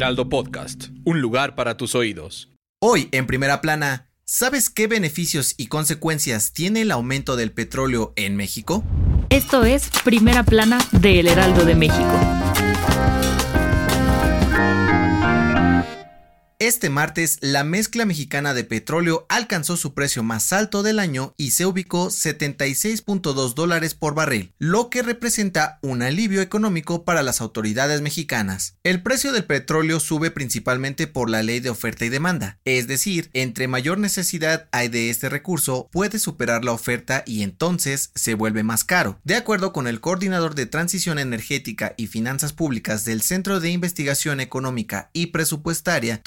Heraldo Podcast, un lugar para tus oídos. Hoy, en primera plana, ¿sabes qué beneficios y consecuencias tiene el aumento del petróleo en México? Esto es Primera Plana de El Heraldo de México. Este martes, la mezcla mexicana de petróleo alcanzó su precio más alto del año y se ubicó 76.2 dólares por barril, lo que representa un alivio económico para las autoridades mexicanas. El precio del petróleo sube principalmente por la ley de oferta y demanda, es decir, entre mayor necesidad hay de este recurso, puede superar la oferta y entonces se vuelve más caro. De acuerdo con el coordinador de transición energética y finanzas públicas del Centro de Investigación Económica y Presupuestaria,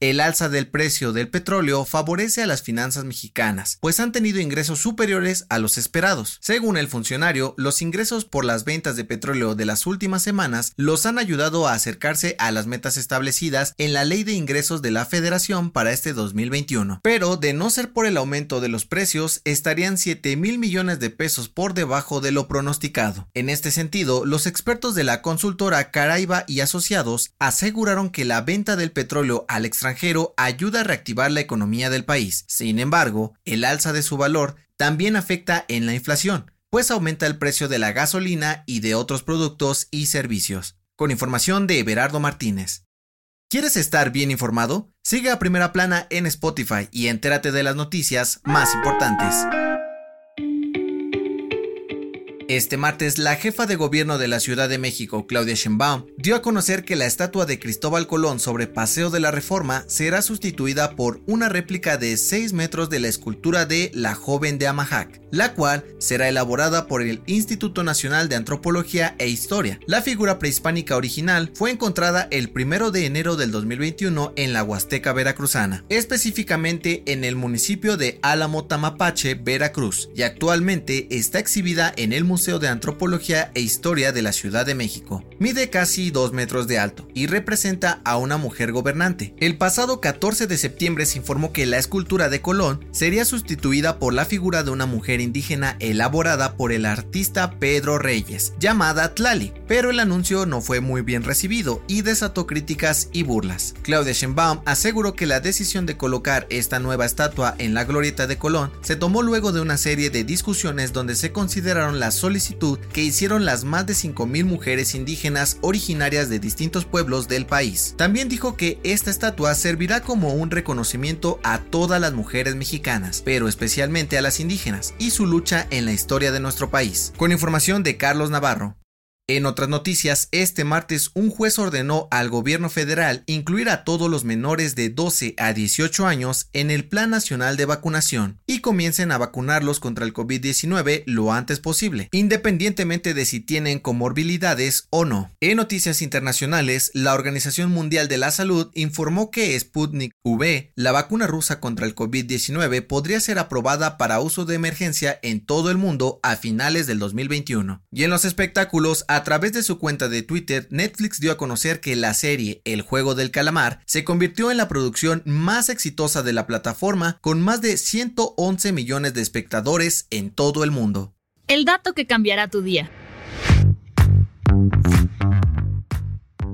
El alza del precio del petróleo favorece a las finanzas mexicanas, pues han tenido ingresos superiores a los esperados. Según el funcionario, los ingresos por las ventas de petróleo de las últimas semanas los han ayudado a acercarse a las metas establecidas en la ley de ingresos de la Federación para este 2021. Pero de no ser por el aumento de los precios, estarían 7 mil millones de pesos por debajo de lo pronosticado. En este sentido, los expertos de la consultora Caraiba y Asociados aseguraron que la venta del petróleo al extranjero ayuda a reactivar la economía del país. Sin embargo, el alza de su valor también afecta en la inflación, pues aumenta el precio de la gasolina y de otros productos y servicios. Con información de Everardo Martínez. ¿Quieres estar bien informado? Sigue a Primera Plana en Spotify y entérate de las noticias más importantes. Este martes, la jefa de gobierno de la Ciudad de México, Claudia Sheinbaum, dio a conocer que la estatua de Cristóbal Colón sobre Paseo de la Reforma será sustituida por una réplica de 6 metros de la escultura de La Joven de Amajac, la cual será elaborada por el Instituto Nacional de Antropología e Historia. La figura prehispánica original fue encontrada el 1 de enero del 2021 en la Huasteca Veracruzana, específicamente en el municipio de Álamo Tamapache, Veracruz, y actualmente está exhibida en el Museo Museo de Antropología e Historia de la Ciudad de México. Mide casi 2 metros de alto y representa a una mujer gobernante. El pasado 14 de septiembre se informó que la escultura de Colón sería sustituida por la figura de una mujer indígena elaborada por el artista Pedro Reyes, llamada Tlali, pero el anuncio no fue muy bien recibido y desató críticas y burlas. Claudia Sheinbaum aseguró que la decisión de colocar esta nueva estatua en la glorieta de Colón se tomó luego de una serie de discusiones donde se consideraron las solicitud que hicieron las más de 5.000 mujeres indígenas originarias de distintos pueblos del país. También dijo que esta estatua servirá como un reconocimiento a todas las mujeres mexicanas, pero especialmente a las indígenas, y su lucha en la historia de nuestro país. Con información de Carlos Navarro. En otras noticias, este martes un juez ordenó al gobierno federal incluir a todos los menores de 12 a 18 años en el Plan Nacional de Vacunación y comiencen a vacunarlos contra el COVID-19 lo antes posible, independientemente de si tienen comorbilidades o no. En noticias internacionales, la Organización Mundial de la Salud informó que Sputnik V, la vacuna rusa contra el COVID-19, podría ser aprobada para uso de emergencia en todo el mundo a finales del 2021. Y en los espectáculos, a través de su cuenta de Twitter, Netflix dio a conocer que la serie El juego del calamar se convirtió en la producción más exitosa de la plataforma con más de 111 millones de espectadores en todo el mundo. El dato que cambiará tu día.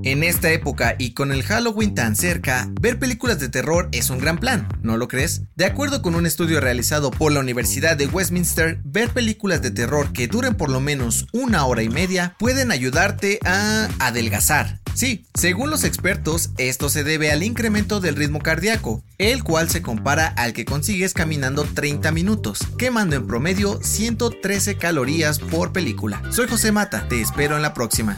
En esta época y con el Halloween tan cerca, ver películas de terror es un gran plan, ¿no lo crees? De acuerdo con un estudio realizado por la Universidad de Westminster, ver películas de terror que duren por lo menos una hora y media pueden ayudarte a adelgazar. Sí, según los expertos, esto se debe al incremento del ritmo cardíaco, el cual se compara al que consigues caminando 30 minutos, quemando en promedio 113 calorías por película. Soy José Mata, te espero en la próxima.